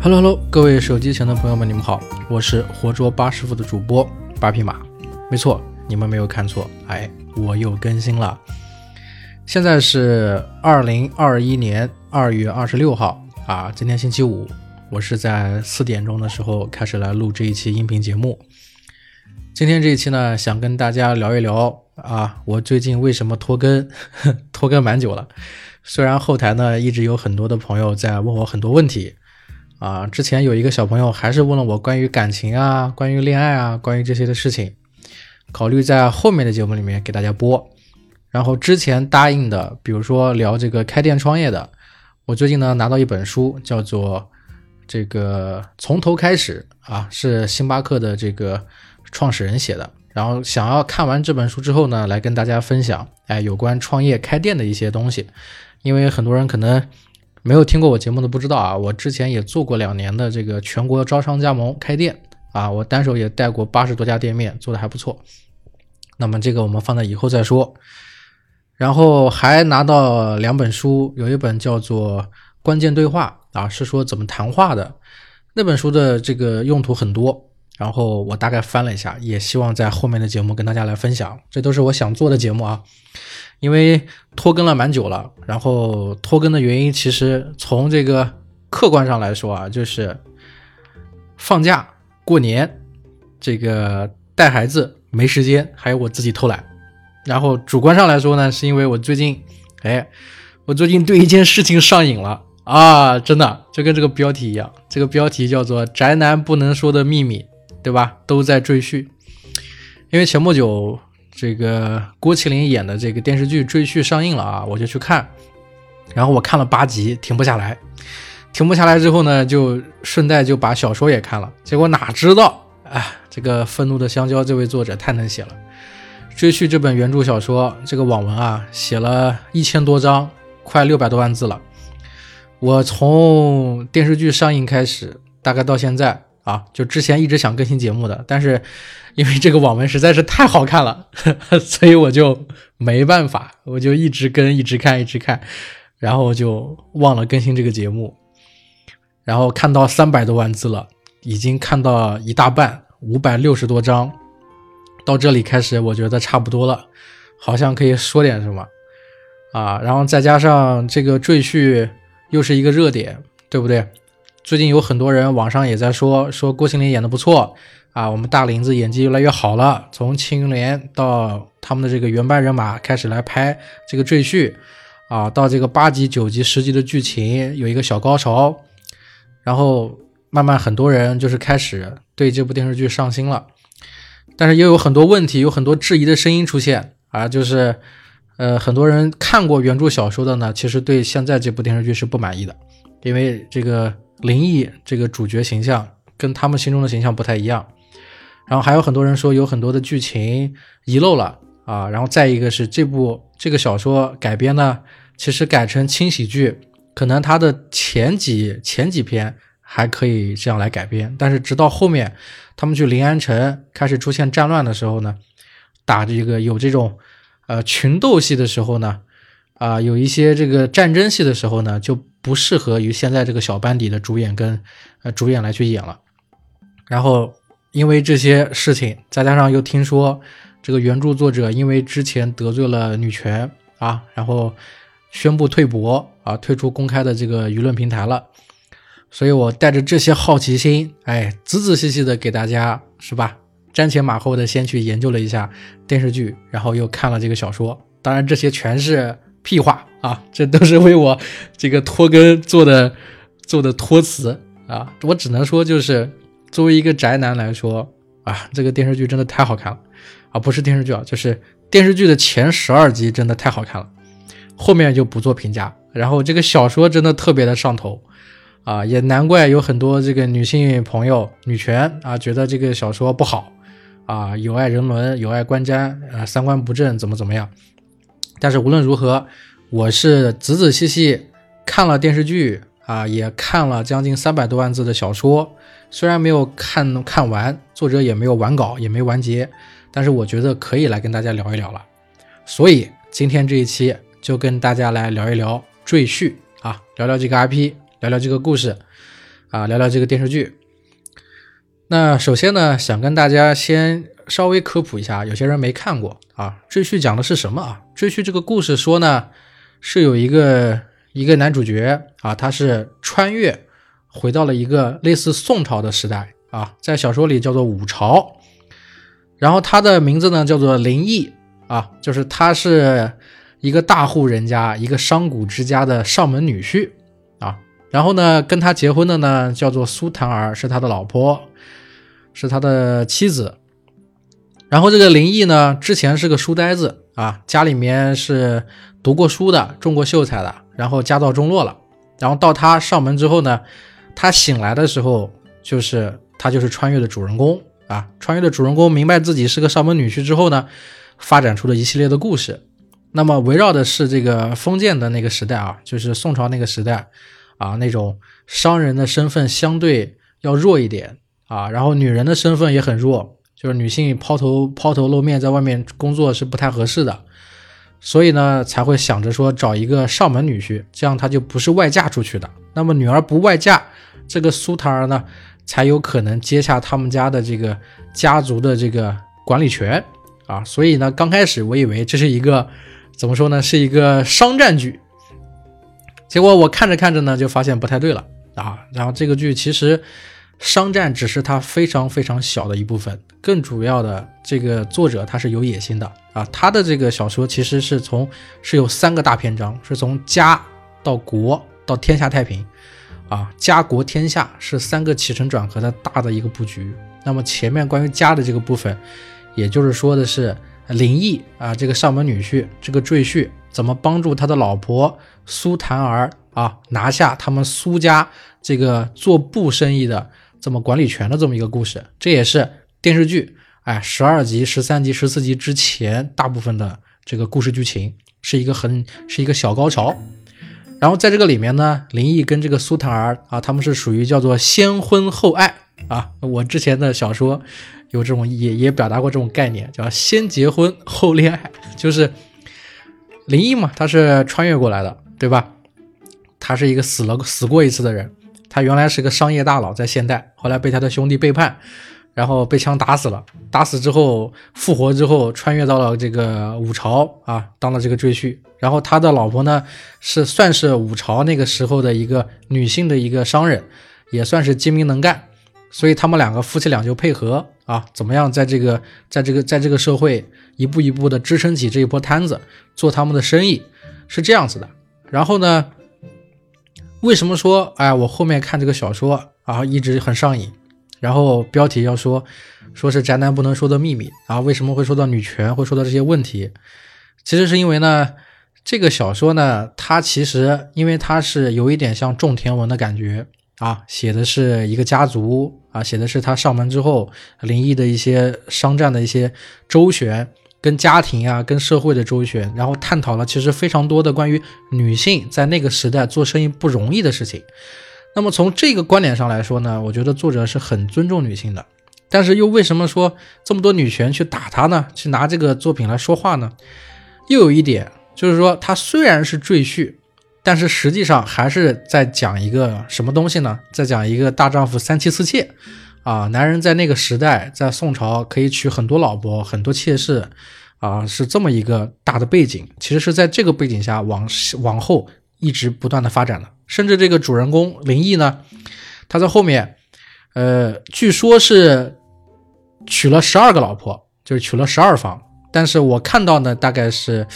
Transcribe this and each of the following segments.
Hello Hello，各位手机前的朋友们，你们好，我是活捉八师傅的主播八匹马。没错，你们没有看错，哎，我又更新了。现在是二零二一年二月二十六号啊，今天星期五，我是在四点钟的时候开始来录这一期音频节目。今天这一期呢，想跟大家聊一聊啊，我最近为什么拖更，拖更蛮久了。虽然后台呢一直有很多的朋友在问我很多问题。啊，之前有一个小朋友还是问了我关于感情啊、关于恋爱啊、关于这些的事情，考虑在后面的节目里面给大家播。然后之前答应的，比如说聊这个开店创业的，我最近呢拿到一本书，叫做《这个从头开始》啊，是星巴克的这个创始人写的。然后想要看完这本书之后呢，来跟大家分享，哎，有关创业开店的一些东西，因为很多人可能。没有听过我节目的不知道啊，我之前也做过两年的这个全国招商加盟开店啊，我单手也带过八十多家店面，做的还不错。那么这个我们放在以后再说。然后还拿到两本书，有一本叫做《关键对话》啊，是说怎么谈话的。那本书的这个用途很多，然后我大概翻了一下，也希望在后面的节目跟大家来分享。这都是我想做的节目啊。因为拖更了蛮久了，然后拖更的原因其实从这个客观上来说啊，就是放假、过年，这个带孩子没时间，还有我自己偷懒。然后主观上来说呢，是因为我最近，哎，我最近对一件事情上瘾了啊，真的就跟这个标题一样，这个标题叫做“宅男不能说的秘密”，对吧？都在赘婿，因为前不久。这个郭麒麟演的这个电视剧《赘婿》上映了啊，我就去看，然后我看了八集，停不下来，停不下来之后呢，就顺带就把小说也看了，结果哪知道，哎，这个愤怒的香蕉这位作者太能写了，《赘婿》这本原著小说这个网文啊，写了一千多章，快六百多万字了，我从电视剧上映开始，大概到现在。啊，就之前一直想更新节目的，但是因为这个网文实在是太好看了，所以我就没办法，我就一直跟，一直看，一直看，然后就忘了更新这个节目。然后看到三百多万字了，已经看到一大半，五百六十多章，到这里开始我觉得差不多了，好像可以说点什么啊。然后再加上这个赘婿又是一个热点，对不对？最近有很多人网上也在说说郭麒麟演的不错啊，我们大林子演技越来越好了。从《庆余年》到他们的这个原班人马开始来拍这个赘婿啊，到这个八集、九集、十集的剧情有一个小高潮，然后慢慢很多人就是开始对这部电视剧上心了。但是也有很多问题，有很多质疑的声音出现啊，就是呃很多人看过原著小说的呢，其实对现在这部电视剧是不满意的，因为这个。林毅这个主角形象跟他们心中的形象不太一样，然后还有很多人说有很多的剧情遗漏了啊，然后再一个是这部这个小说改编呢，其实改成轻喜剧，可能它的前几前几篇还可以这样来改编，但是直到后面他们去临安城开始出现战乱的时候呢，打这个有这种呃群斗戏的时候呢。啊，有一些这个战争戏的时候呢，就不适合于现在这个小班底的主演跟呃主演来去演了。然后因为这些事情，再加上又听说这个原著作者因为之前得罪了女权啊，然后宣布退博啊，退出公开的这个舆论平台了。所以我带着这些好奇心，哎，仔仔细细的给大家是吧，瞻前马后的先去研究了一下电视剧，然后又看了这个小说。当然这些全是。屁话啊！这都是为我这个拖更做的做的托词啊！我只能说，就是作为一个宅男来说啊，这个电视剧真的太好看了啊！不是电视剧啊，就是电视剧的前十二集真的太好看了，后面就不做评价。然后这个小说真的特别的上头啊，也难怪有很多这个女性朋友、女权啊，觉得这个小说不好啊，有碍人伦、有碍观瞻啊，三观不正，怎么怎么样。但是无论如何，我是仔仔细细看了电视剧啊，也看了将近三百多万字的小说。虽然没有看看完，作者也没有完稿，也没完结，但是我觉得可以来跟大家聊一聊了。所以今天这一期就跟大家来聊一聊《赘婿》啊，聊聊这个 IP，聊聊这个故事。啊，聊聊这个电视剧。那首先呢，想跟大家先稍微科普一下，有些人没看过啊，《赘婿》讲的是什么啊？《赘婿》这个故事说呢，是有一个一个男主角啊，他是穿越回到了一个类似宋朝的时代啊，在小说里叫做五朝，然后他的名字呢叫做林毅啊，就是他是一个大户人家，一个商贾之家的上门女婿啊，然后呢跟他结婚的呢叫做苏檀儿，是他的老婆。是他的妻子，然后这个林毅呢，之前是个书呆子啊，家里面是读过书的，中过秀才的，然后家道中落了。然后到他上门之后呢，他醒来的时候，就是他就是穿越的主人公啊。穿越的主人公明白自己是个上门女婿之后呢，发展出了一系列的故事。那么围绕的是这个封建的那个时代啊，就是宋朝那个时代啊，那种商人的身份相对要弱一点。啊，然后女人的身份也很弱，就是女性抛头抛头露面在外面工作是不太合适的，所以呢才会想着说找一个上门女婿，这样她就不是外嫁出去的。那么女儿不外嫁，这个苏檀儿呢才有可能接下他们家的这个家族的这个管理权啊。所以呢，刚开始我以为这是一个怎么说呢，是一个商战剧，结果我看着看着呢就发现不太对了啊。然后这个剧其实。商战只是他非常非常小的一部分，更主要的这个作者他是有野心的啊，他的这个小说其实是从是有三个大篇章，是从家到国到天下太平，啊，家国天下是三个起承转合的大的一个布局。那么前面关于家的这个部分，也就是说的是林毅啊这个上门女婿这个赘婿怎么帮助他的老婆苏檀儿啊拿下他们苏家这个做布生意的。这么管理权的这么一个故事，这也是电视剧哎十二集、十三集、十四集之前大部分的这个故事剧情，是一个很是一个小高潮。然后在这个里面呢，林毅跟这个苏檀儿啊，他们是属于叫做先婚后爱啊。我之前的小说有这种也也表达过这种概念，叫先结婚后恋爱，就是林毅嘛，他是穿越过来的，对吧？他是一个死了死过一次的人。他原来是个商业大佬，在现代，后来被他的兄弟背叛，然后被枪打死了。打死之后复活之后，穿越到了这个五朝啊，当了这个赘婿。然后他的老婆呢，是算是五朝那个时候的一个女性的一个商人，也算是精明能干。所以他们两个夫妻俩就配合啊，怎么样在这个在这个在这个社会一步一步的支撑起这一波摊子，做他们的生意，是这样子的。然后呢？为什么说哎，我后面看这个小说啊，一直很上瘾。然后标题要说，说是宅男不能说的秘密啊。为什么会说到女权，会说到这些问题？其实是因为呢，这个小说呢，它其实因为它是有一点像种田文的感觉啊，写的是一个家族啊，写的是他上门之后灵异的一些商战的一些周旋。跟家庭啊，跟社会的周旋，然后探讨了其实非常多的关于女性在那个时代做生意不容易的事情。那么从这个观点上来说呢，我觉得作者是很尊重女性的。但是又为什么说这么多女权去打他呢？去拿这个作品来说话呢？又有一点就是说，他虽然是赘婿，但是实际上还是在讲一个什么东西呢？在讲一个大丈夫三妻四妾。啊，男人在那个时代，在宋朝可以娶很多老婆、很多妾室，啊，是这么一个大的背景。其实是在这个背景下往往后一直不断的发展的。甚至这个主人公林毅呢，他在后面，呃，据说是娶了十二个老婆，就是娶了十二房。但是我看到呢，大概是，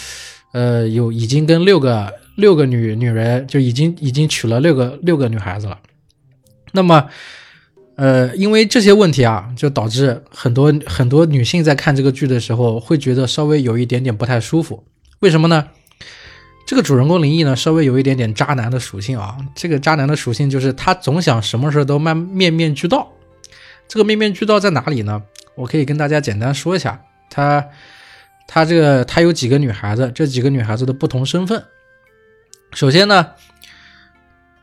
呃，有已经跟六个六个女女人就已经已经娶了六个六个女孩子了。那么。呃，因为这些问题啊，就导致很多很多女性在看这个剧的时候，会觉得稍微有一点点不太舒服。为什么呢？这个主人公林毅呢，稍微有一点点渣男的属性啊。这个渣男的属性就是他总想什么事都面面面俱到。这个面面俱到在哪里呢？我可以跟大家简单说一下。他他这个他有几个女孩子，这几个女孩子的不同身份。首先呢，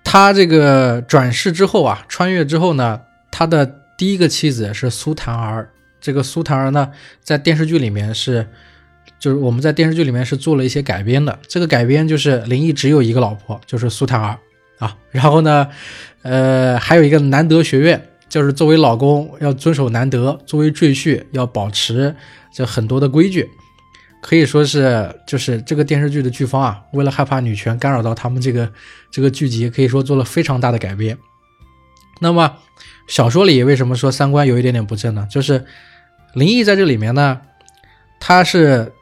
他这个转世之后啊，穿越之后呢。他的第一个妻子是苏檀儿，这个苏檀儿呢，在电视剧里面是，就是我们在电视剧里面是做了一些改编的。这个改编就是林毅只有一个老婆，就是苏檀儿啊。然后呢，呃，还有一个南德学院，就是作为老公要遵守南德，作为赘婿要保持这很多的规矩。可以说是，就是这个电视剧的剧方啊，为了害怕女权干扰到他们这个这个剧集，可以说做了非常大的改编。那么小说里为什么说三观有一点点不正呢？就是林毅在这里面呢，他是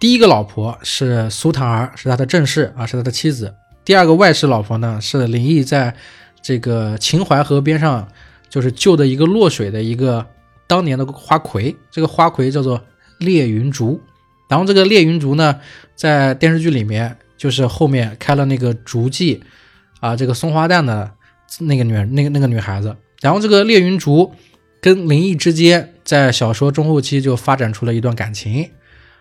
第一个老婆是苏檀儿，是他的正室啊，是他的妻子。第二个外室老婆呢，是林毅在这个秦淮河边上就是救的一个落水的一个当年的花魁，这个花魁叫做烈云竹。然后这个烈云竹呢，在电视剧里面就是后面开了那个竹记，啊，这个松花蛋的那个女那个那个女孩子。然后这个烈云竹跟林毅之间在小说中后期就发展出了一段感情，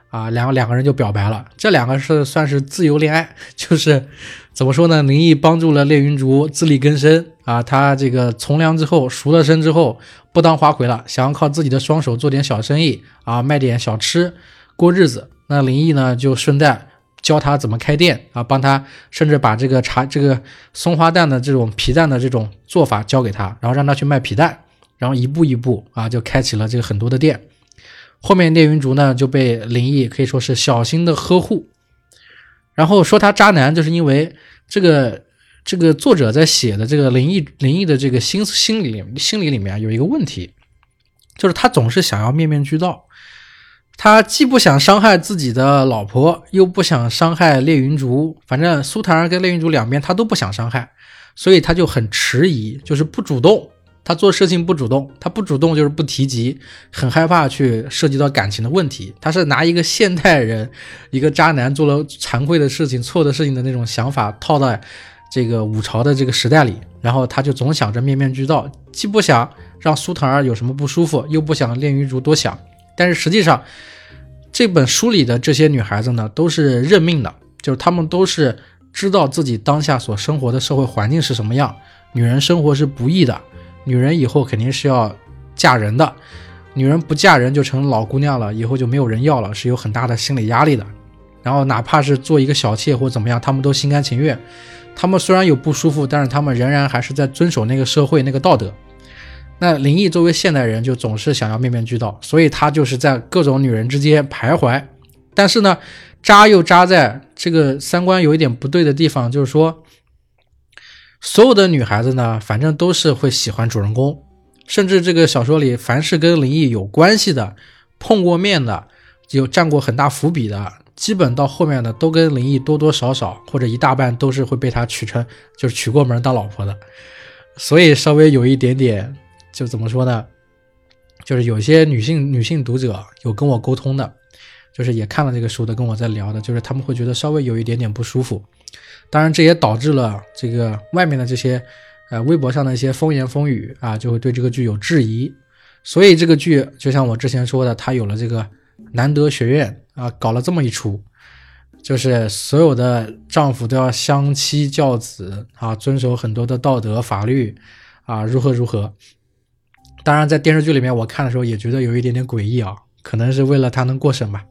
啊，两个两个人就表白了。这两个是算是自由恋爱，就是怎么说呢？林毅帮助了烈云竹自力更生啊，他这个从良之后赎了身之后不当花魁了，想要靠自己的双手做点小生意啊，卖点小吃。过日子，那林毅呢就顺带教他怎么开店啊，帮他甚至把这个茶这个松花蛋的这种皮蛋的这种做法教给他，然后让他去卖皮蛋，然后一步一步啊就开启了这个很多的店。后面聂云竹呢就被林毅可以说是小心的呵护，然后说他渣男，就是因为这个这个作者在写的这个林毅林毅的这个心心理心理里面有一个问题，就是他总是想要面面俱到。他既不想伤害自己的老婆，又不想伤害烈云竹，反正苏檀儿跟烈云竹两边他都不想伤害，所以他就很迟疑，就是不主动。他做事情不主动，他不主动就是不提及，很害怕去涉及到感情的问题。他是拿一个现代人，一个渣男做了惭愧的事情、错的事情的那种想法套在这个五朝的这个时代里，然后他就总想着面面俱到，既不想让苏檀儿有什么不舒服，又不想列云竹多想。但是实际上，这本书里的这些女孩子呢，都是认命的，就是她们都是知道自己当下所生活的社会环境是什么样。女人生活是不易的，女人以后肯定是要嫁人的，女人不嫁人就成老姑娘了，以后就没有人要了，是有很大的心理压力的。然后哪怕是做一个小妾或怎么样，她们都心甘情愿。她们虽然有不舒服，但是她们仍然还是在遵守那个社会那个道德。那林毅作为现代人，就总是想要面面俱到，所以他就是在各种女人之间徘徊。但是呢，渣又渣在这个三观有一点不对的地方，就是说，所有的女孩子呢，反正都是会喜欢主人公，甚至这个小说里，凡是跟林毅有关系的、碰过面的、有占过很大伏笔的，基本到后面的都跟林毅多多少少或者一大半都是会被他娶成，就是娶过门当老婆的，所以稍微有一点点。就怎么说呢？就是有些女性女性读者有跟我沟通的，就是也看了这个书的，跟我在聊的，就是他们会觉得稍微有一点点不舒服。当然，这也导致了这个外面的这些呃微博上的一些风言风语啊，就会对这个剧有质疑。所以这个剧就像我之前说的，它有了这个南德学院啊，搞了这么一出，就是所有的丈夫都要相妻教子啊，遵守很多的道德法律啊，如何如何。当然，在电视剧里面，我看的时候也觉得有一点点诡异啊，可能是为了他能过审吧。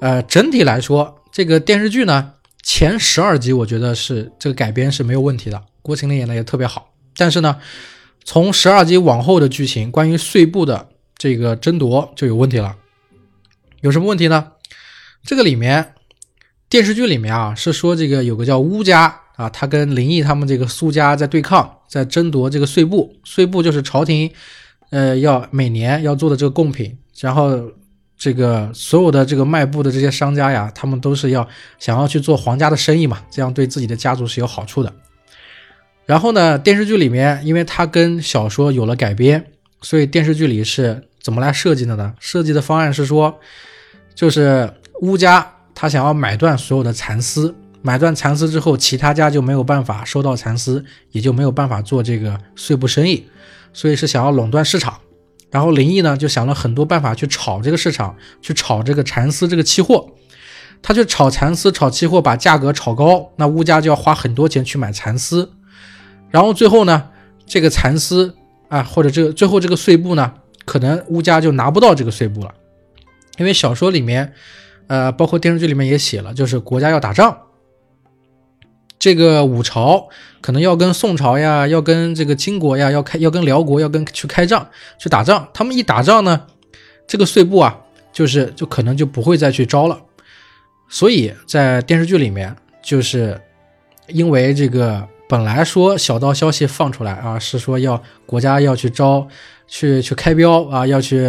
呃，整体来说，这个电视剧呢，前十二集我觉得是这个改编是没有问题的，郭麒麟演的也特别好。但是呢，从十二集往后的剧情，关于碎布的这个争夺就有问题了。有什么问题呢？这个里面电视剧里面啊，是说这个有个叫乌家啊，他跟林毅他们这个苏家在对抗。在争夺这个税布，税布就是朝廷，呃，要每年要做的这个贡品。然后，这个所有的这个卖布的这些商家呀，他们都是要想要去做皇家的生意嘛，这样对自己的家族是有好处的。然后呢，电视剧里面，因为它跟小说有了改编，所以电视剧里是怎么来设计的呢？设计的方案是说，就是乌家他想要买断所有的蚕丝。买断蚕丝之后，其他家就没有办法收到蚕丝，也就没有办法做这个碎布生意，所以是想要垄断市场。然后林毅呢就想了很多办法去炒这个市场，去炒这个蚕丝这个期货。他去炒蚕丝、炒期货，把价格炒高，那乌家就要花很多钱去买蚕丝。然后最后呢，这个蚕丝啊，或者这个最后这个碎布呢，可能乌家就拿不到这个碎布了，因为小说里面，呃，包括电视剧里面也写了，就是国家要打仗。这个五朝可能要跟宋朝呀，要跟这个金国呀，要开要跟辽国要跟去开仗去打仗。他们一打仗呢，这个碎布啊，就是就可能就不会再去招了。所以在电视剧里面，就是因为这个本来说小道消息放出来啊，是说要国家要去招去去开标啊，要去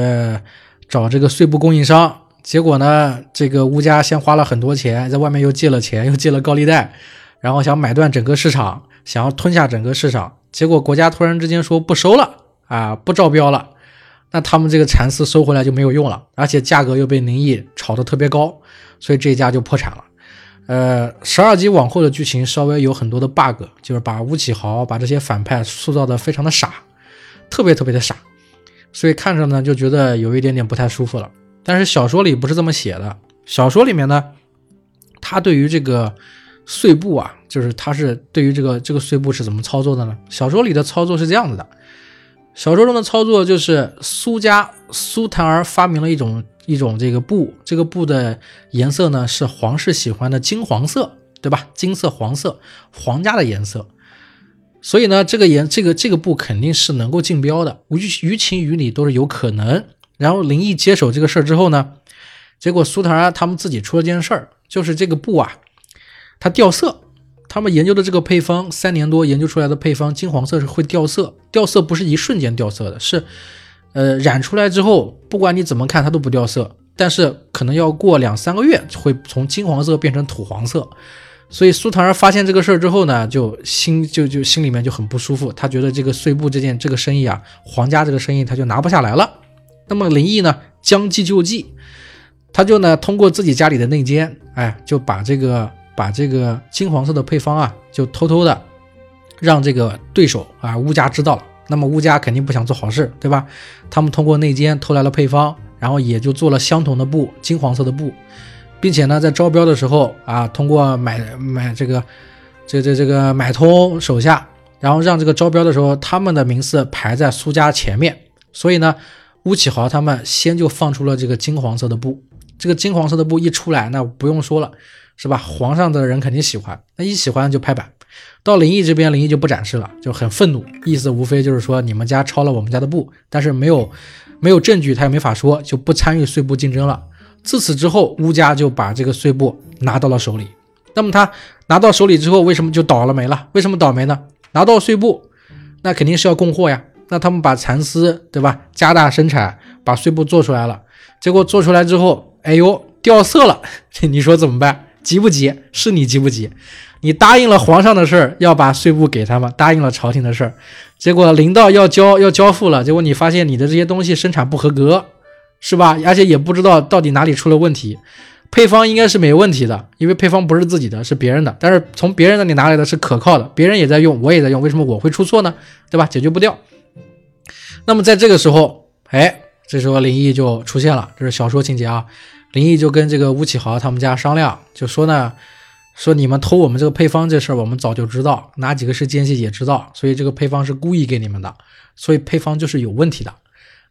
找这个碎布供应商。结果呢，这个乌家先花了很多钱，在外面又借了钱，又借了高利贷。然后想买断整个市场，想要吞下整个市场，结果国家突然之间说不收了啊，不招标了，那他们这个蚕丝收回来就没有用了，而且价格又被宁毅炒得特别高，所以这家就破产了。呃，十二集往后的剧情稍微有很多的 bug，就是把吴启豪把这些反派塑造的非常的傻，特别特别的傻，所以看着呢就觉得有一点点不太舒服了。但是小说里不是这么写的，小说里面呢，他对于这个。碎布啊，就是他是对于这个这个碎布是怎么操作的呢？小说里的操作是这样子的，小说中的操作就是苏家苏檀儿发明了一种一种这个布，这个布的颜色呢是皇室喜欢的金黄色，对吧？金色黄色，皇家的颜色。所以呢，这个颜这个这个布肯定是能够竞标的，于于情于理都是有可能。然后林毅接手这个事儿之后呢，结果苏檀儿他们自己出了件事儿，就是这个布啊。它掉色，他们研究的这个配方三年多研究出来的配方金黄色是会掉色，掉色不是一瞬间掉色的，是，呃，染出来之后，不管你怎么看它都不掉色，但是可能要过两三个月会从金黄色变成土黄色。所以苏檀儿发现这个事儿之后呢，就心就就心里面就很不舒服，他觉得这个碎布这件这个生意啊，皇家这个生意他就拿不下来了。那么林毅呢，将计就计，他就呢通过自己家里的内奸，哎，就把这个。把这个金黄色的配方啊，就偷偷的让这个对手啊乌家知道了。那么乌家肯定不想做好事，对吧？他们通过内奸偷来了配方，然后也就做了相同的布，金黄色的布，并且呢，在招标的时候啊，通过买买这个这这这个买通手下，然后让这个招标的时候他们的名次排在苏家前面。所以呢，乌启豪他们先就放出了这个金黄色的布。这个金黄色的布一出来，那不用说了。是吧？皇上的人肯定喜欢，那一喜欢就拍板。到林毅这边，林毅就不展示了，就很愤怒，意思无非就是说你们家抄了我们家的布，但是没有没有证据，他也没法说，就不参与碎布竞争了。自此之后，乌家就把这个碎布拿到了手里。那么他拿到手里之后，为什么就倒了霉了？为什么倒霉呢？拿到碎布，那肯定是要供货呀。那他们把蚕丝，对吧？加大生产，把碎布做出来了。结果做出来之后，哎呦，掉色了，你说怎么办？急不急？是你急不急？你答应了皇上的事儿，要把税部给他们，答应了朝廷的事儿，结果临到要交要交付了，结果你发现你的这些东西生产不合格，是吧？而且也不知道到底哪里出了问题，配方应该是没问题的，因为配方不是自己的，是别人的，但是从别人那里拿来的是可靠的，别人也在用，我也在用，为什么我会出错呢？对吧？解决不掉。那么在这个时候，哎，这时候林毅就出现了，这是小说情节啊。林毅就跟这个吴启豪他们家商量，就说呢，说你们偷我们这个配方这事儿，我们早就知道，哪几个是奸细也知道，所以这个配方是故意给你们的，所以配方就是有问题的，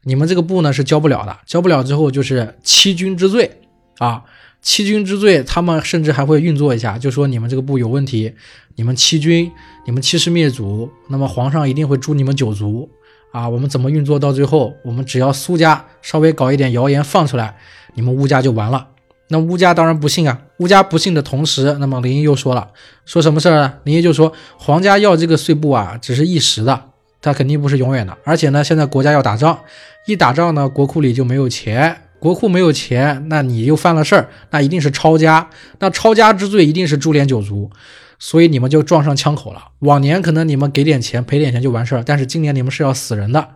你们这个布呢是交不了的，交不了之后就是欺君之罪啊，欺君之罪，他们甚至还会运作一下，就说你们这个布有问题，你们欺君，你们欺师灭祖，那么皇上一定会诛你们九族啊，我们怎么运作到最后，我们只要苏家稍微搞一点谣言放出来。你们乌家就完了，那乌家当然不信啊。乌家不信的同时，那么林毅又说了，说什么事儿呢？林毅就说，皇家要这个碎布啊，只是一时的，他肯定不是永远的。而且呢，现在国家要打仗，一打仗呢，国库里就没有钱，国库没有钱，那你又犯了事儿，那一定是抄家，那抄家之罪一定是株连九族，所以你们就撞上枪口了。往年可能你们给点钱赔点钱就完事儿，但是今年你们是要死人的。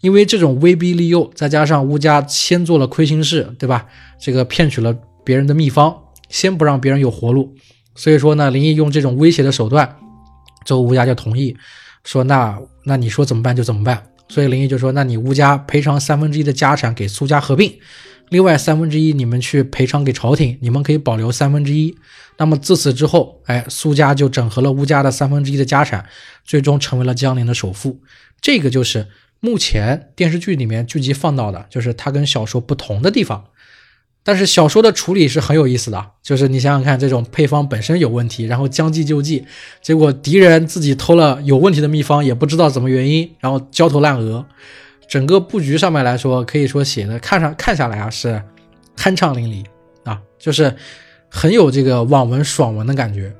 因为这种威逼利诱，再加上乌家先做了亏心事，对吧？这个骗取了别人的秘方，先不让别人有活路，所以说呢，林毅用这种威胁的手段，之后乌家就同意，说那那你说怎么办就怎么办。所以林毅就说，那你乌家赔偿三分之一的家产给苏家合并，另外三分之一你们去赔偿给朝廷，你们可以保留三分之一。那么自此之后，哎，苏家就整合了乌家的三分之一的家产，最终成为了江陵的首富。这个就是。目前电视剧里面剧集放到的就是它跟小说不同的地方，但是小说的处理是很有意思的，就是你想想看，这种配方本身有问题，然后将计就计，结果敌人自己偷了有问题的秘方，也不知道怎么原因，然后焦头烂额。整个布局上面来说，可以说写的看上看下来啊是酣畅淋漓啊，就是很有这个网文爽文的感觉，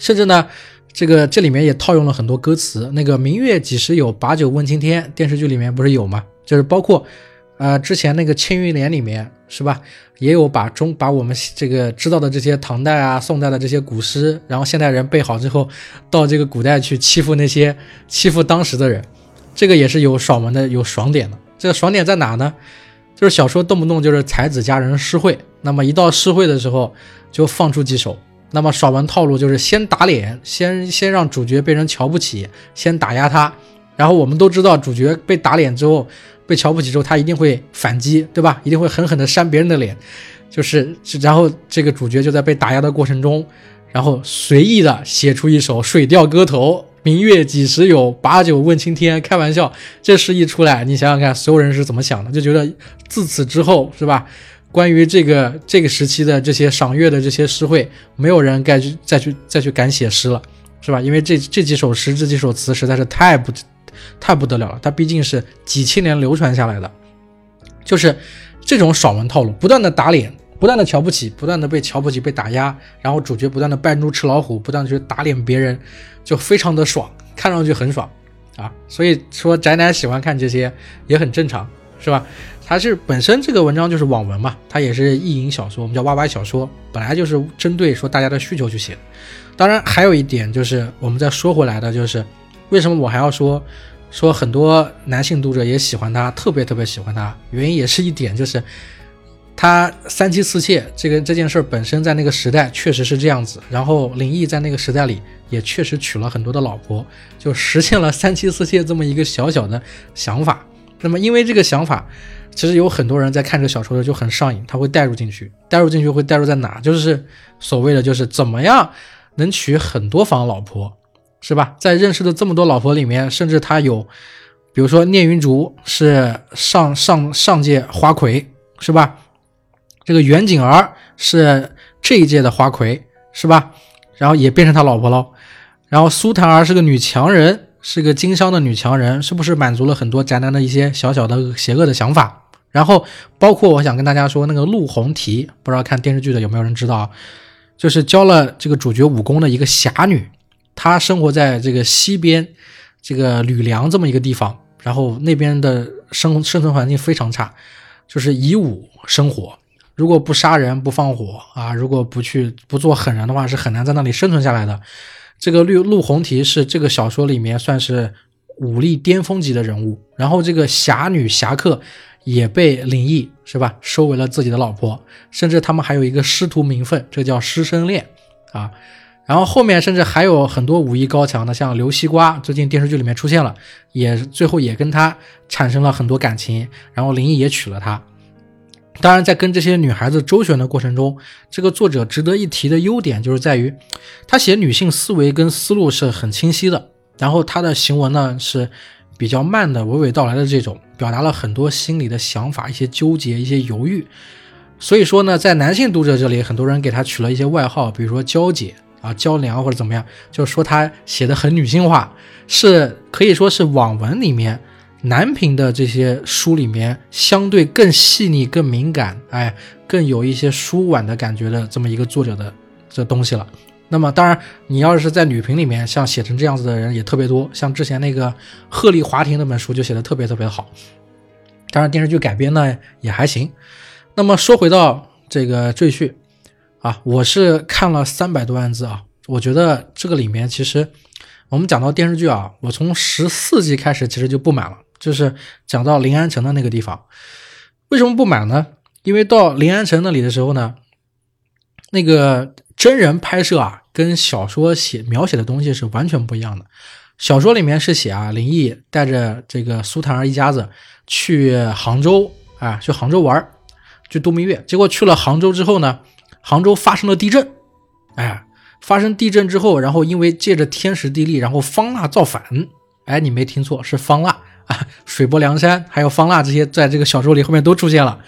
甚至呢，这个这里面也套用了很多歌词，那个“明月几时有，把酒问青天”电视剧里面不是有吗？就是包括。呃，之前那个《庆余年》里面是吧，也有把中把我们这个知道的这些唐代啊、宋代的这些古诗，然后现代人背好之后，到这个古代去欺负那些欺负当时的人，这个也是有爽文的、有爽点的。这个爽点在哪呢？就是小说动不动就是才子佳人诗会，那么一到诗会的时候就放出几首，那么爽文套路就是先打脸，先先让主角被人瞧不起，先打压他，然后我们都知道主角被打脸之后。被瞧不起之后，他一定会反击，对吧？一定会狠狠地扇别人的脸，就是，然后这个主角就在被打压的过程中，然后随意的写出一首《水调歌头》：“明月几时有，把酒问青天。”开玩笑，这诗一出来，你想想看，所有人是怎么想的？就觉得自此之后，是吧？关于这个这个时期的这些赏月的这些诗会，没有人该去再去再去敢写诗了，是吧？因为这这几首诗、这几首词实在是太不。太不得了了，它毕竟是几千年流传下来的，就是这种爽文套路，不断的打脸，不断的瞧不起，不断的被瞧不起、被打压，然后主角不断的扮猪吃老虎，不断的去打脸别人，就非常的爽，看上去很爽啊。所以说宅男喜欢看这些也很正常，是吧？它是本身这个文章就是网文嘛，它也是意淫小说，我们叫 YY 小说，本来就是针对说大家的需求去写的。当然还有一点就是我们再说回来的就是。为什么我还要说说很多男性读者也喜欢他，特别特别喜欢他？原因也是一点，就是他三妻四妾这个这件事本身在那个时代确实是这样子。然后林毅在那个时代里也确实娶了很多的老婆，就实现了三妻四妾这么一个小小的想法。那么因为这个想法，其实有很多人在看这个小说的时候就很上瘾，他会带入进去，带入进去会带入在哪？就是所谓的就是怎么样能娶很多房老婆。是吧？在认识的这么多老婆里面，甚至他有，比如说聂云竹是上上上届花魁，是吧？这个袁景儿是这一届的花魁，是吧？然后也变成他老婆了。然后苏檀儿是个女强人，是个经商的女强人，是不是满足了很多宅男的一些小小的邪恶的想法？然后包括我想跟大家说，那个陆红提，不知道看电视剧的有没有人知道？就是教了这个主角武功的一个侠女。她生活在这个西边，这个吕梁这么一个地方，然后那边的生生存环境非常差，就是以武生活，如果不杀人不放火啊，如果不去不做狠人的话，是很难在那里生存下来的。这个绿陆红提是这个小说里面算是武力巅峰级的人物，然后这个侠女侠客也被林毅是吧收为了自己的老婆，甚至他们还有一个师徒名分，这叫师生恋啊。然后后面甚至还有很多武艺高强的，像刘西瓜，最近电视剧里面出现了，也最后也跟他产生了很多感情，然后林毅也娶了她。当然，在跟这些女孩子周旋的过程中，这个作者值得一提的优点就是在于，他写女性思维跟思路是很清晰的，然后他的行文呢是比较慢的，娓娓道来的这种，表达了很多心里的想法，一些纠结，一些犹豫。所以说呢，在男性读者这里，很多人给他取了一些外号，比如说娇姐。啊，娇娘或者怎么样，就是说他写的很女性化，是可以说是网文里面男频的这些书里面相对更细腻、更敏感，哎，更有一些舒婉的感觉的这么一个作者的这东西了。那么当然，你要是在女频里面，像写成这样子的人也特别多，像之前那个鹤唳华亭那本书就写的特别特别好。当然电视剧改编呢也还行。那么说回到这个赘婿。啊，我是看了三百多万字啊，我觉得这个里面其实，我们讲到电视剧啊，我从十四集开始其实就不满了，就是讲到临安城的那个地方，为什么不满呢？因为到临安城那里的时候呢，那个真人拍摄啊，跟小说写描写的东西是完全不一样的。小说里面是写啊，林毅带着这个苏檀儿一家子去杭州啊，去杭州玩，去度蜜月，结果去了杭州之后呢。杭州发生了地震，哎，发生地震之后，然后因为借着天时地利，然后方腊造反，哎，你没听错，是方腊 水泊梁山还有方腊这些，在这个小说里后面都出现了。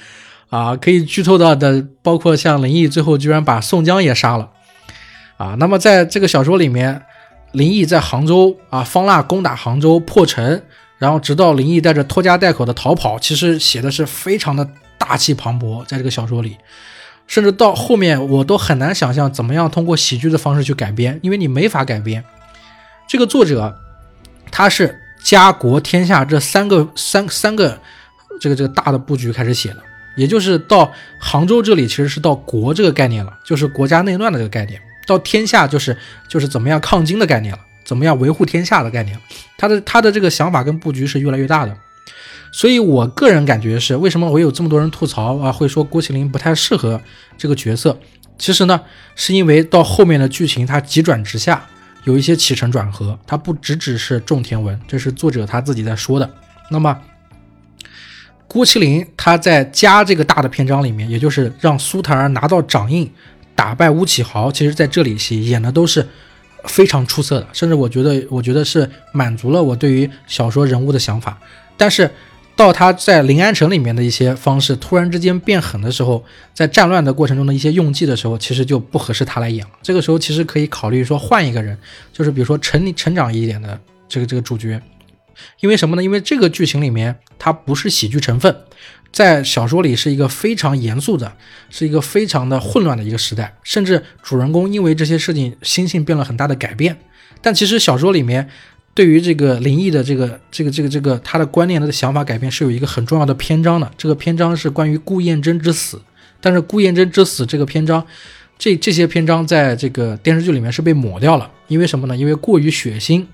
啊，可以剧透到的包括像林毅最后居然把宋江也杀了啊。那么在这个小说里面，林毅在杭州啊，方腊攻打杭州破城，然后直到林毅带着拖家带口的逃跑，其实写的是非常的大气磅礴，在这个小说里。甚至到后面，我都很难想象怎么样通过喜剧的方式去改编，因为你没法改编。这个作者他是家国天下这三个三三个这个这个大的布局开始写的，也就是到杭州这里其实是到国这个概念了，就是国家内乱的这个概念；到天下就是就是怎么样抗金的概念了，怎么样维护天下的概念。他的他的这个想法跟布局是越来越大的。所以，我个人感觉是，为什么我有这么多人吐槽啊？会说郭麒麟不太适合这个角色。其实呢，是因为到后面的剧情它急转直下，有一些起承转合，它不只只是种田文，这是作者他自己在说的。那么，郭麒麟他在加这个大的篇章里面，也就是让苏檀儿拿到掌印，打败吴启豪，其实在这里戏演的都是非常出色的，甚至我觉得，我觉得是满足了我对于小说人物的想法，但是。到他在临安城里面的一些方式突然之间变狠的时候，在战乱的过程中的一些用计的时候，其实就不合适他来演了。这个时候其实可以考虑说换一个人，就是比如说成成长一点的这个这个主角，因为什么呢？因为这个剧情里面它不是喜剧成分，在小说里是一个非常严肃的，是一个非常的混乱的一个时代，甚至主人公因为这些事情心性变了很大的改变，但其实小说里面。对于这个灵异的这个这个这个这个他的观念他的想法改变是有一个很重要的篇章的，这个篇章是关于顾燕珍之死。但是顾燕珍之死这个篇章，这这些篇章在这个电视剧里面是被抹掉了，因为什么呢？因为过于血腥，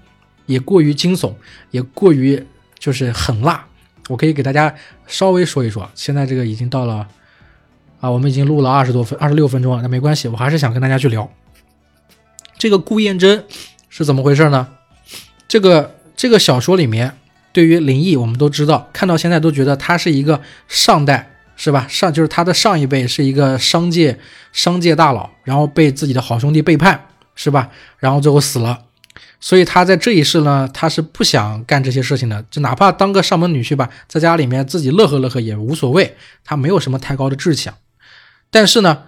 也过于惊悚，也过于就是狠辣。我可以给大家稍微说一说，现在这个已经到了啊，我们已经录了二十多分二十六分钟了，那没关系，我还是想跟大家去聊这个顾燕珍是怎么回事呢？这个这个小说里面，对于林毅，我们都知道，看到现在都觉得他是一个上代，是吧？上就是他的上一辈是一个商界商界大佬，然后被自己的好兄弟背叛，是吧？然后最后死了，所以他在这一世呢，他是不想干这些事情的，就哪怕当个上门女婿吧，在家里面自己乐呵乐呵也无所谓，他没有什么太高的志向。但是呢，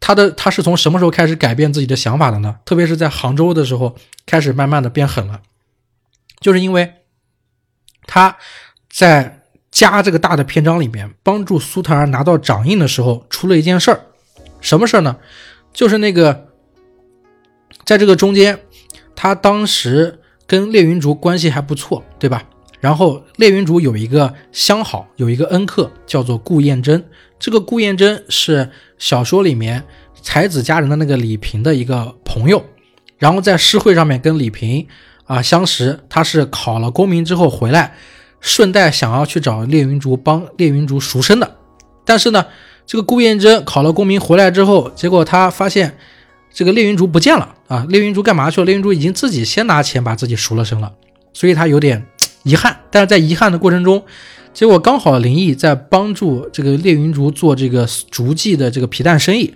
他的他是从什么时候开始改变自己的想法的呢？特别是在杭州的时候，开始慢慢的变狠了。就是因为他在加这个大的篇章里面帮助苏特儿拿到掌印的时候，出了一件事儿。什么事儿呢？就是那个在这个中间，他当时跟列云竹关系还不错，对吧？然后列云竹有一个相好，有一个恩客叫做顾燕珍。这个顾燕珍是小说里面才子佳人的那个李平的一个朋友，然后在诗会上面跟李平。啊，相识，他是考了功名之后回来，顺带想要去找烈云竹帮烈云竹赎身的。但是呢，这个顾燕珍考了功名回来之后，结果他发现这个烈云竹不见了啊！烈云竹干嘛去了？烈云竹已经自己先拿钱把自己赎了身了，所以他有点遗憾。但是在遗憾的过程中，结果刚好林毅在帮助这个烈云竹做这个竹记的这个皮蛋生意，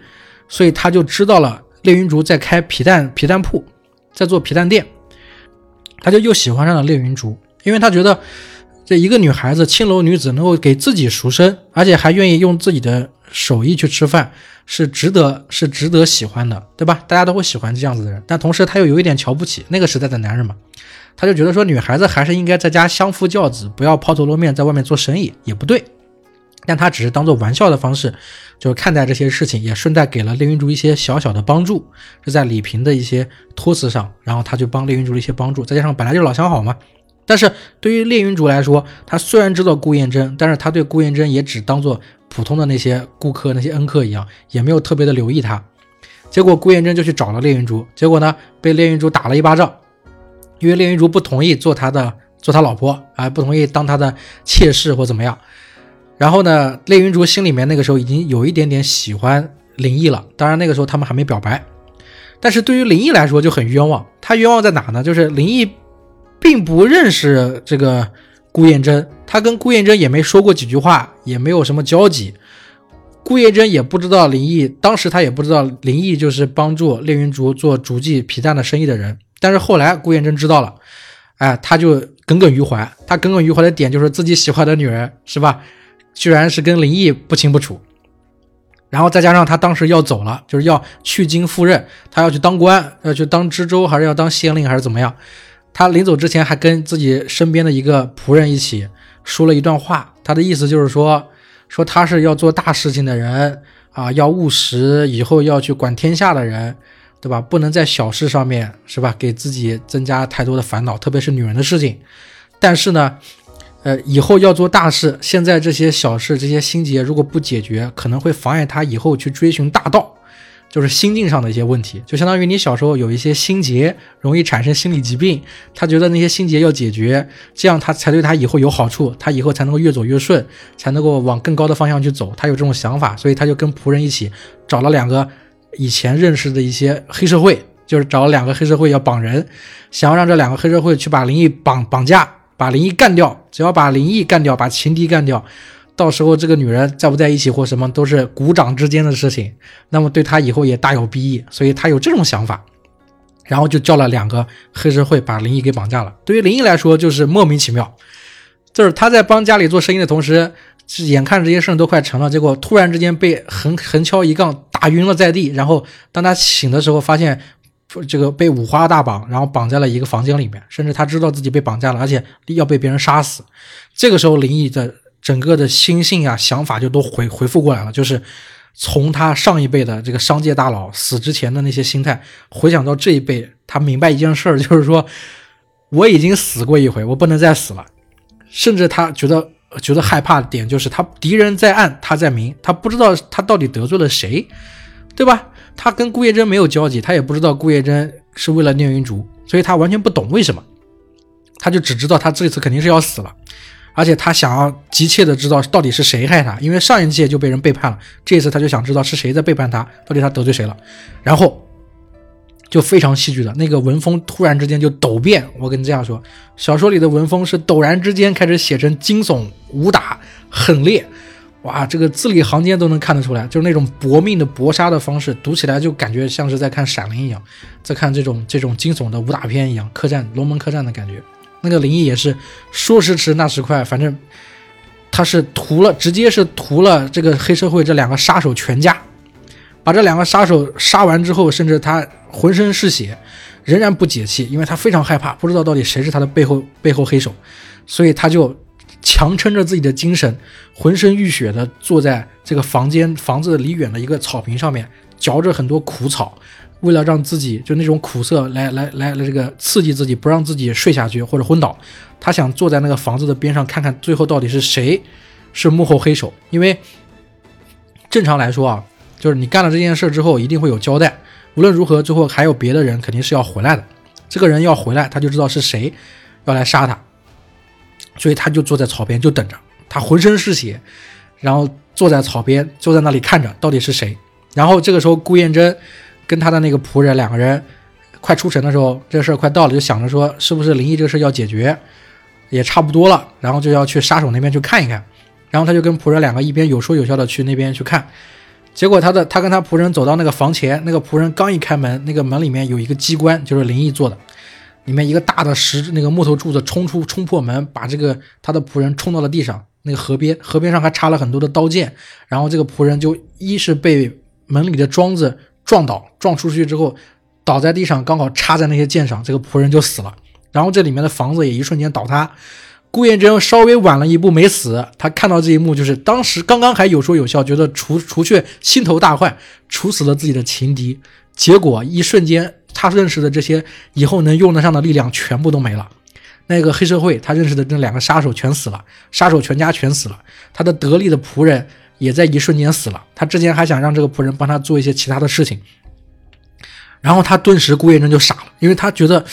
所以他就知道了烈云竹在开皮蛋皮蛋铺，在做皮蛋店。他就又喜欢上了列云竹，因为他觉得这一个女孩子青楼女子能够给自己赎身，而且还愿意用自己的手艺去吃饭，是值得是值得喜欢的，对吧？大家都会喜欢这样子的人。但同时他又有一点瞧不起那个时代的男人嘛，他就觉得说女孩子还是应该在家相夫教子，不要抛头露面在外面做生意也不对。但他只是当做玩笑的方式，就看待这些事情，也顺带给了列云竹一些小小的帮助，是在李平的一些托词上，然后他就帮列云竹一些帮助，再加上本来就是老相好嘛。但是对于列云竹来说，他虽然知道顾燕珍，但是他对顾燕珍也只当做普通的那些顾客、那些恩客一样，也没有特别的留意他。结果顾燕珍就去找了烈云竹，结果呢被烈云竹打了一巴掌，因为烈云竹不同意做他的做他老婆啊，不同意当他的妾室或怎么样。然后呢，烈云竹心里面那个时候已经有一点点喜欢林毅了。当然那个时候他们还没表白，但是对于林毅来说就很冤枉。他冤枉在哪呢？就是林毅并不认识这个顾燕珍，他跟顾燕珍也没说过几句话，也没有什么交集。顾燕珍也不知道林毅，当时他也不知道林毅就是帮助烈云竹做竹记皮蛋的生意的人。但是后来顾燕珍知道了，哎，他就耿耿于怀。他耿耿于怀的点就是自己喜欢的女人，是吧？居然是跟林毅不清不楚。然后再加上他当时要走了，就是要去京赴任，他要去当官，要去当知州，还是要当县令，还是怎么样？他临走之前还跟自己身边的一个仆人一起说了一段话，他的意思就是说，说他是要做大事情的人啊，要务实，以后要去管天下的人，对吧？不能在小事上面是吧，给自己增加太多的烦恼，特别是女人的事情。但是呢。呃，以后要做大事，现在这些小事、这些心结如果不解决，可能会妨碍他以后去追寻大道，就是心境上的一些问题。就相当于你小时候有一些心结，容易产生心理疾病，他觉得那些心结要解决，这样他才对他以后有好处，他以后才能够越走越顺，才能够往更高的方向去走。他有这种想法，所以他就跟仆人一起找了两个以前认识的一些黑社会，就是找了两个黑社会要绑人，想要让这两个黑社会去把林毅绑绑架。把林毅干掉，只要把林毅干掉，把情敌干掉，到时候这个女人在不在一起或什么都是鼓掌之间的事情，那么对他以后也大有裨益，所以他有这种想法，然后就叫了两个黑社会把林毅给绑架了。对于林毅来说就是莫名其妙，就是他在帮家里做生意的同时，眼看这些事都快成了，结果突然之间被横横敲一杠打晕了在地，然后当他醒的时候发现。这个被五花大绑，然后绑在了一个房间里面，甚至他知道自己被绑架了，而且要被别人杀死。这个时候，林毅的整个的心性啊、想法就都回回复过来了，就是从他上一辈的这个商界大佬死之前的那些心态，回想到这一辈，他明白一件事儿，就是说我已经死过一回，我不能再死了。甚至他觉得觉得害怕的点就是，他敌人在暗，他在明，他不知道他到底得罪了谁，对吧？他跟顾叶珍没有交集，他也不知道顾叶珍是为了聂云竹，所以他完全不懂为什么，他就只知道他这次肯定是要死了，而且他想要急切的知道到底是谁害他，因为上一届就被人背叛了，这次他就想知道是谁在背叛他，到底他得罪谁了，然后就非常戏剧的那个文风突然之间就陡变，我跟你这样说，小说里的文风是陡然之间开始写成惊悚、武打、狠烈。哇，这个字里行间都能看得出来，就是那种搏命的搏杀的方式，读起来就感觉像是在看《闪灵》一样，在看这种这种惊悚的武打片一样，客栈龙门客栈的感觉。那个林毅也是说时迟那时快，反正他是屠了，直接是屠了这个黑社会这两个杀手全家，把这两个杀手杀完之后，甚至他浑身是血，仍然不解气，因为他非常害怕，不知道到底谁是他的背后背后黑手，所以他就。强撑着自己的精神，浑身浴血的坐在这个房间房子离远的一个草坪上面，嚼着很多苦草，为了让自己就那种苦涩来来来来这个刺激自己，不让自己睡下去或者昏倒。他想坐在那个房子的边上，看看最后到底是谁是幕后黑手。因为正常来说啊，就是你干了这件事之后，一定会有交代。无论如何，最后还有别的人肯定是要回来的。这个人要回来，他就知道是谁要来杀他。所以他就坐在草边就等着，他浑身是血，然后坐在草边，坐在那里看着到底是谁。然后这个时候，顾燕珍跟他的那个仆人两个人快出城的时候，这事儿快到了，就想着说是不是林毅这个事要解决，也差不多了，然后就要去杀手那边去看一看。然后他就跟仆人两个一边有说有笑的去那边去看。结果他的他跟他仆人走到那个房前，那个仆人刚一开门，那个门里面有一个机关，就是林毅做的。里面一个大的石那个木头柱子冲出冲破门，把这个他的仆人冲到了地上。那个河边，河边上还插了很多的刀剑。然后这个仆人就一是被门里的桩子撞倒，撞出去之后倒在地上，刚好插在那些剑上，这个仆人就死了。然后这里面的房子也一瞬间倒塌。顾彦珍稍微晚了一步没死，他看到这一幕，就是当时刚刚还有说有笑，觉得除除却心头大患，处死了自己的情敌，结果一瞬间。他认识的这些以后能用得上的力量全部都没了，那个黑社会他认识的那两个杀手全死了，杀手全家全死了，他的得力的仆人也在一瞬间死了。他之前还想让这个仆人帮他做一些其他的事情，然后他顿时顾燕珍就傻了，因为他觉得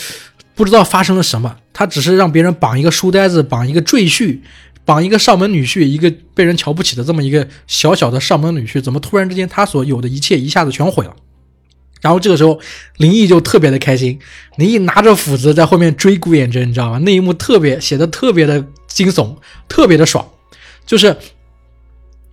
不知道发生了什么，他只是让别人绑一个书呆子，绑一个赘婿，绑一个上门女婿，一个被人瞧不起的这么一个小小的上门女婿，怎么突然之间他所有的一切一下子全毁了？然后这个时候，林毅就特别的开心。林毅拿着斧子在后面追顾眼真，你知道吗？那一幕特别写的特别的惊悚，特别的爽。就是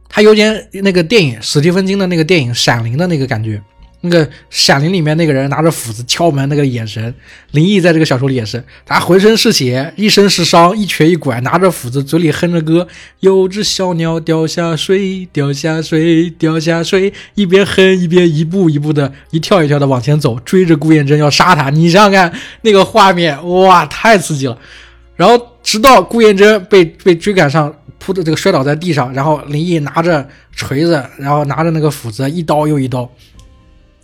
他有点那个电影史蒂芬金的那个电影《闪灵》的那个感觉。那个《闪灵》里面那个人拿着斧子敲门那个眼神，林毅在这个小说里也是，他浑身是血，一身是伤，一瘸一拐，拿着斧子，嘴里哼着歌，有只小鸟掉下水，掉下水，掉下水，一边哼一边一步一步的，一跳一跳的往前走，追着顾燕珍要杀他。你想想看那个画面，哇，太刺激了。然后直到顾燕珍被被追赶上，扑的这个摔倒在地上，然后林毅拿着锤子，然后拿着那个斧子，一刀又一刀。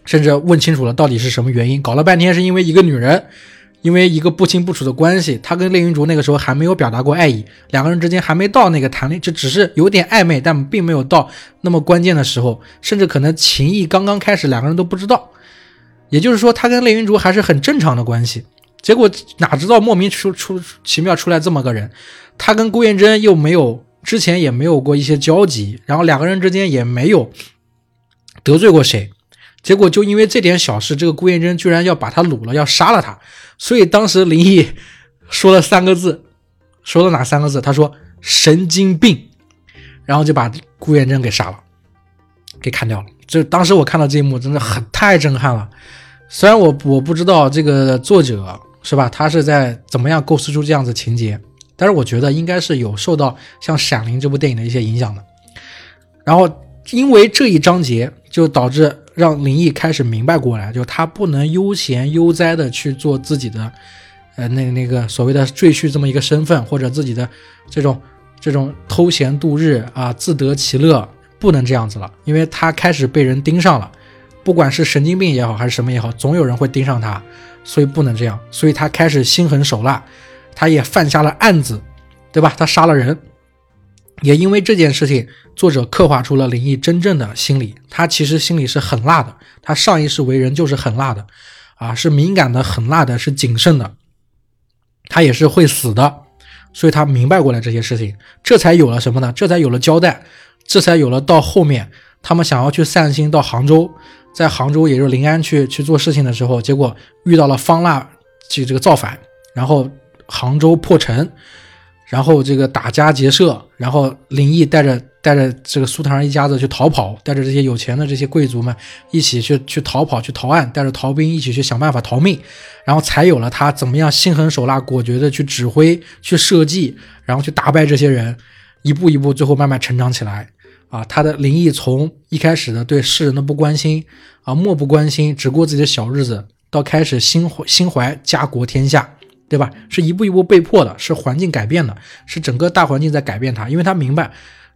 甚至问清楚了到底是什么原因，搞了半天是因为一个女人，因为一个不清不楚的关系，他跟烈云竹那个时候还没有表达过爱意，两个人之间还没到那个谈恋，就只是有点暧昧，但并没有到那么关键的时候，甚至可能情谊刚刚开始，两个人都不知道。也就是说，他跟烈云竹还是很正常的关系，结果哪知道莫名出出奇妙出来这么个人，他跟顾燕珍又没有之前也没有过一些交集，然后两个人之间也没有得罪过谁。结果就因为这点小事，这个顾燕珍居然要把他掳了，要杀了他。所以当时林毅 说了三个字，说了哪三个字？他说神经病，然后就把顾燕珍给杀了，给砍掉了。就当时我看到这一幕，真的很太震撼了。虽然我我不知道这个作者是吧，他是在怎么样构思出这样子情节，但是我觉得应该是有受到像《闪灵》这部电影的一些影响的。然后因为这一章节，就导致。让林毅开始明白过来，就他不能悠闲悠哉的去做自己的，呃，那那个所谓的赘婿这么一个身份，或者自己的这种这种偷闲度日啊，自得其乐，不能这样子了，因为他开始被人盯上了，不管是神经病也好，还是什么也好，总有人会盯上他，所以不能这样，所以他开始心狠手辣，他也犯下了案子，对吧？他杀了人。也因为这件事情，作者刻画出了林毅真正的心理。他其实心里是很辣的，他上一世为人就是很辣的，啊，是敏感的、很辣的，是谨慎的。他也是会死的，所以他明白过来这些事情，这才有了什么呢？这才有了交代，这才有了到后面他们想要去散心到杭州，在杭州也就是临安去去做事情的时候，结果遇到了方腊去这个造反，然后杭州破城。然后这个打家劫舍，然后林毅带着带着这个苏唐一家子去逃跑，带着这些有钱的这些贵族们一起去去逃跑去逃案，带着逃兵一起去想办法逃命，然后才有了他怎么样心狠手辣、果决的去指挥、去设计，然后去打败这些人，一步一步，最后慢慢成长起来。啊，他的林毅从一开始的对世人的不关心啊，漠不关心，只过自己的小日子，到开始心怀心怀家国天下。对吧？是一步一步被迫的，是环境改变的，是整个大环境在改变他，因为他明白，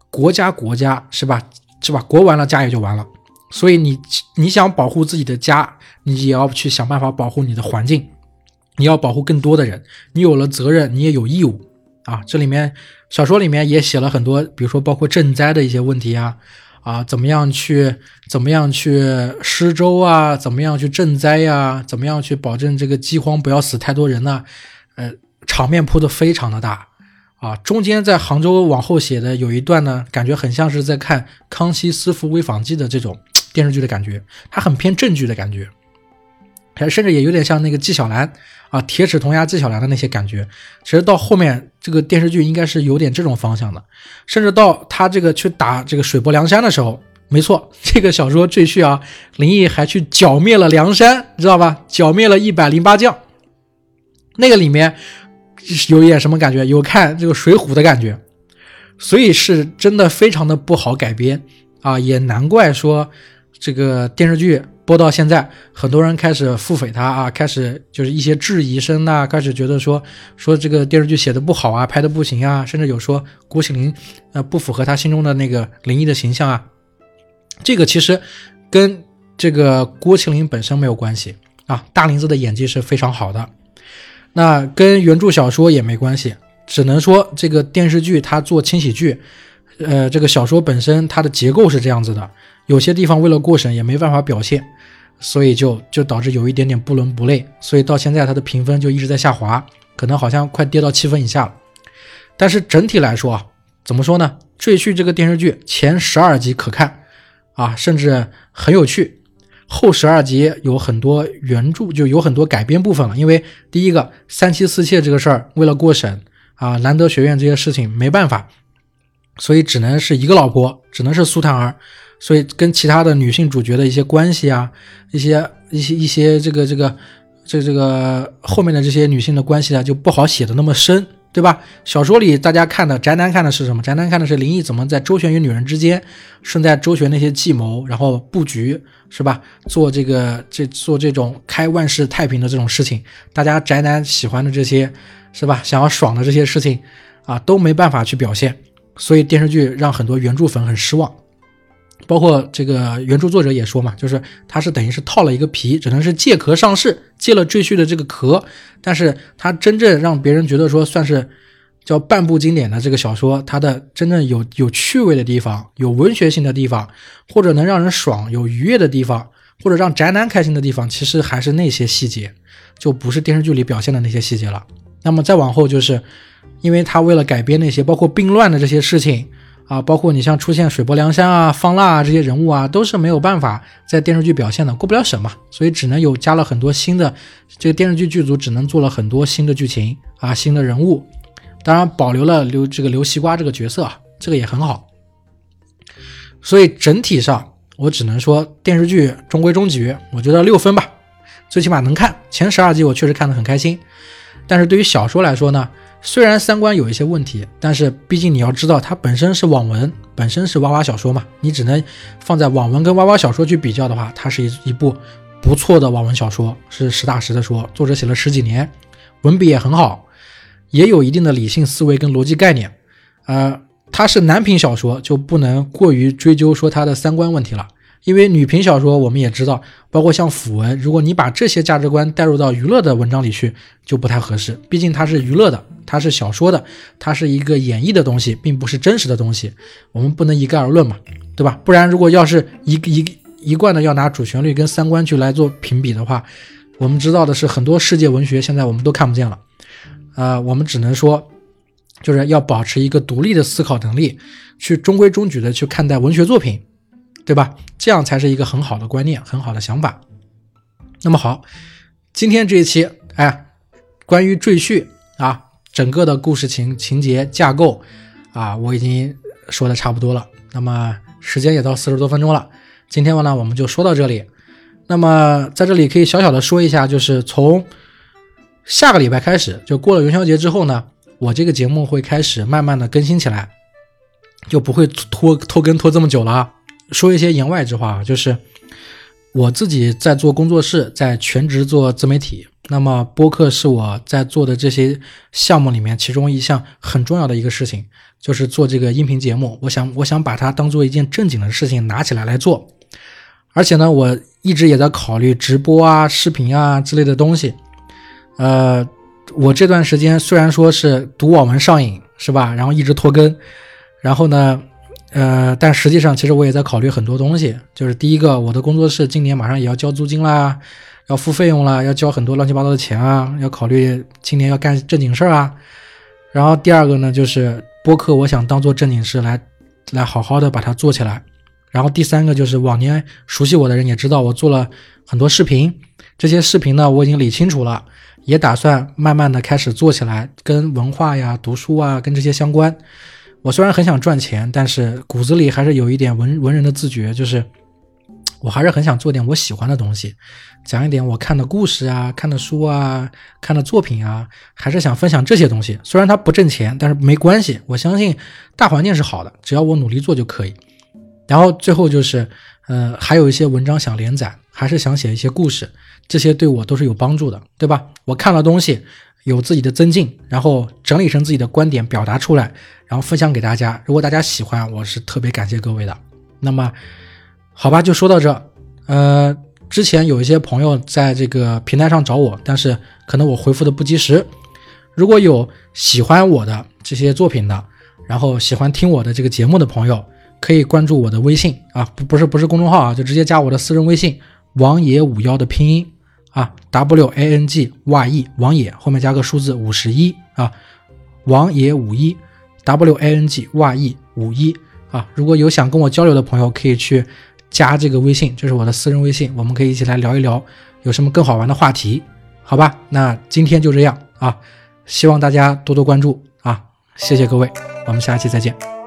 国家国家是吧？是吧？国完了家也就完了，所以你你想保护自己的家，你也要去想办法保护你的环境，你要保护更多的人，你有了责任，你也有义务啊。这里面小说里面也写了很多，比如说包括赈灾的一些问题啊。啊，怎么样去怎么样去施粥啊？怎么样去赈灾呀？怎么样去保证这个饥荒不要死太多人呢？呃，场面铺的非常的大啊。中间在杭州往后写的有一段呢，感觉很像是在看《康熙私服微访记》的这种电视剧的感觉，它很偏正剧的感觉，还甚至也有点像那个纪晓岚。啊，铁齿铜牙纪晓岚的那些感觉，其实到后面这个电视剧应该是有点这种方向的，甚至到他这个去打这个水泊梁山的时候，没错，这个小说赘婿啊，林毅还去剿灭了梁山，你知道吧？剿灭了一百零八将，那个里面有一点什么感觉？有看这个水浒的感觉，所以是真的非常的不好改编啊，也难怪说这个电视剧。播到现在，很多人开始腹诽他啊，开始就是一些质疑声呐，开始觉得说说这个电视剧写的不好啊，拍的不行啊，甚至有说郭麒麟呃不符合他心中的那个灵异的形象啊。这个其实跟这个郭麒麟本身没有关系啊，大林子的演技是非常好的，那跟原著小说也没关系，只能说这个电视剧它做轻喜剧，呃，这个小说本身它的结构是这样子的。有些地方为了过审也没办法表现，所以就就导致有一点点不伦不类，所以到现在它的评分就一直在下滑，可能好像快跌到七分以下了。但是整体来说啊，怎么说呢？《赘婿》这个电视剧前十二集可看啊，甚至很有趣，后十二集有很多原著就有很多改编部分了。因为第一个三妻四妾这个事儿，为了过审啊，兰德学院这些事情没办法，所以只能是一个老婆，只能是苏檀儿。所以跟其他的女性主角的一些关系啊，一些一些一些这个这个这这个后面的这些女性的关系啊，就不好写的那么深。对吧？小说里大家看的宅男看的是什么？宅男看的是林毅怎么在周旋于女人之间，顺带周旋那些计谋，然后布局，是吧？做这个这做这种开万世太平的这种事情，大家宅男喜欢的这些，是吧？想要爽的这些事情，啊，都没办法去表现，所以电视剧让很多原著粉很失望。包括这个原著作者也说嘛，就是他是等于是套了一个皮，只能是借壳上市，借了赘婿的这个壳，但是他真正让别人觉得说算是叫半部经典的这个小说，它的真正有有趣味的地方，有文学性的地方，或者能让人爽有愉悦的地方，或者让宅男开心的地方，其实还是那些细节，就不是电视剧里表现的那些细节了。那么再往后就是，因为他为了改编那些包括病乱的这些事情。啊，包括你像出现水泊梁山啊、方腊啊这些人物啊，都是没有办法在电视剧表现的，过不了审嘛，所以只能有加了很多新的，这个电视剧剧组只能做了很多新的剧情啊、新的人物，当然保留了刘这个刘西瓜这个角色，啊这个也很好。所以整体上我只能说电视剧中规中矩，我觉得六分吧，最起码能看。前十二集我确实看得很开心，但是对于小说来说呢？虽然三观有一些问题，但是毕竟你要知道，它本身是网文，本身是娃娃小说嘛，你只能放在网文跟娃娃小说去比较的话，它是一一部不错的网文小说，是实打实的说，作者写了十几年，文笔也很好，也有一定的理性思维跟逻辑概念，呃，它是男频小说，就不能过于追究说它的三观问题了。因为女频小说我们也知道，包括像腐文，如果你把这些价值观带入到娱乐的文章里去，就不太合适。毕竟它是娱乐的，它是小说的，它是一个演绎的东西，并不是真实的东西。我们不能一概而论嘛，对吧？不然如果要是一一一贯的要拿主旋律跟三观去来做评比的话，我们知道的是很多世界文学现在我们都看不见了。啊，我们只能说，就是要保持一个独立的思考能力，去中规中矩的去看待文学作品。对吧？这样才是一个很好的观念，很好的想法。那么好，今天这一期，哎，关于赘婿啊，整个的故事情情节架构啊，我已经说的差不多了。那么时间也到四十多分钟了，今天呢，我们就说到这里。那么在这里可以小小的说一下，就是从下个礼拜开始，就过了元宵节之后呢，我这个节目会开始慢慢的更新起来，就不会拖拖更拖这么久了。说一些言外之话啊，就是我自己在做工作室，在全职做自媒体。那么播客是我在做的这些项目里面其中一项很重要的一个事情，就是做这个音频节目。我想，我想把它当做一件正经的事情拿起来来做。而且呢，我一直也在考虑直播啊、视频啊之类的东西。呃，我这段时间虽然说是读网文上瘾，是吧？然后一直拖更，然后呢？呃，但实际上，其实我也在考虑很多东西。就是第一个，我的工作室今年马上也要交租金啦，要付费用啦，要交很多乱七八糟的钱啊，要考虑今年要干正经事儿啊。然后第二个呢，就是播客，我想当做正经事来，来好好的把它做起来。然后第三个就是往年熟悉我的人也知道，我做了很多视频，这些视频呢我已经理清楚了，也打算慢慢的开始做起来，跟文化呀、读书啊，跟这些相关。我虽然很想赚钱，但是骨子里还是有一点文文人的自觉，就是我还是很想做点我喜欢的东西，讲一点我看的故事啊、看的书啊、看的作品啊，还是想分享这些东西。虽然它不挣钱，但是没关系，我相信大环境是好的，只要我努力做就可以。然后最后就是，呃，还有一些文章想连载，还是想写一些故事，这些对我都是有帮助的，对吧？我看了东西。有自己的增进，然后整理成自己的观点表达出来，然后分享给大家。如果大家喜欢，我是特别感谢各位的。那么，好吧，就说到这。呃，之前有一些朋友在这个平台上找我，但是可能我回复的不及时。如果有喜欢我的这些作品的，然后喜欢听我的这个节目的朋友，可以关注我的微信啊，不不是不是公众号啊，就直接加我的私人微信王野五幺的拼音。啊，W A N G Y E 王野后面加个数字五十一啊，王野五一，W A N G Y E 五一啊，如果有想跟我交流的朋友，可以去加这个微信，这是我的私人微信，我们可以一起来聊一聊，有什么更好玩的话题，好吧？那今天就这样啊，希望大家多多关注啊，谢谢各位，我们下期再见。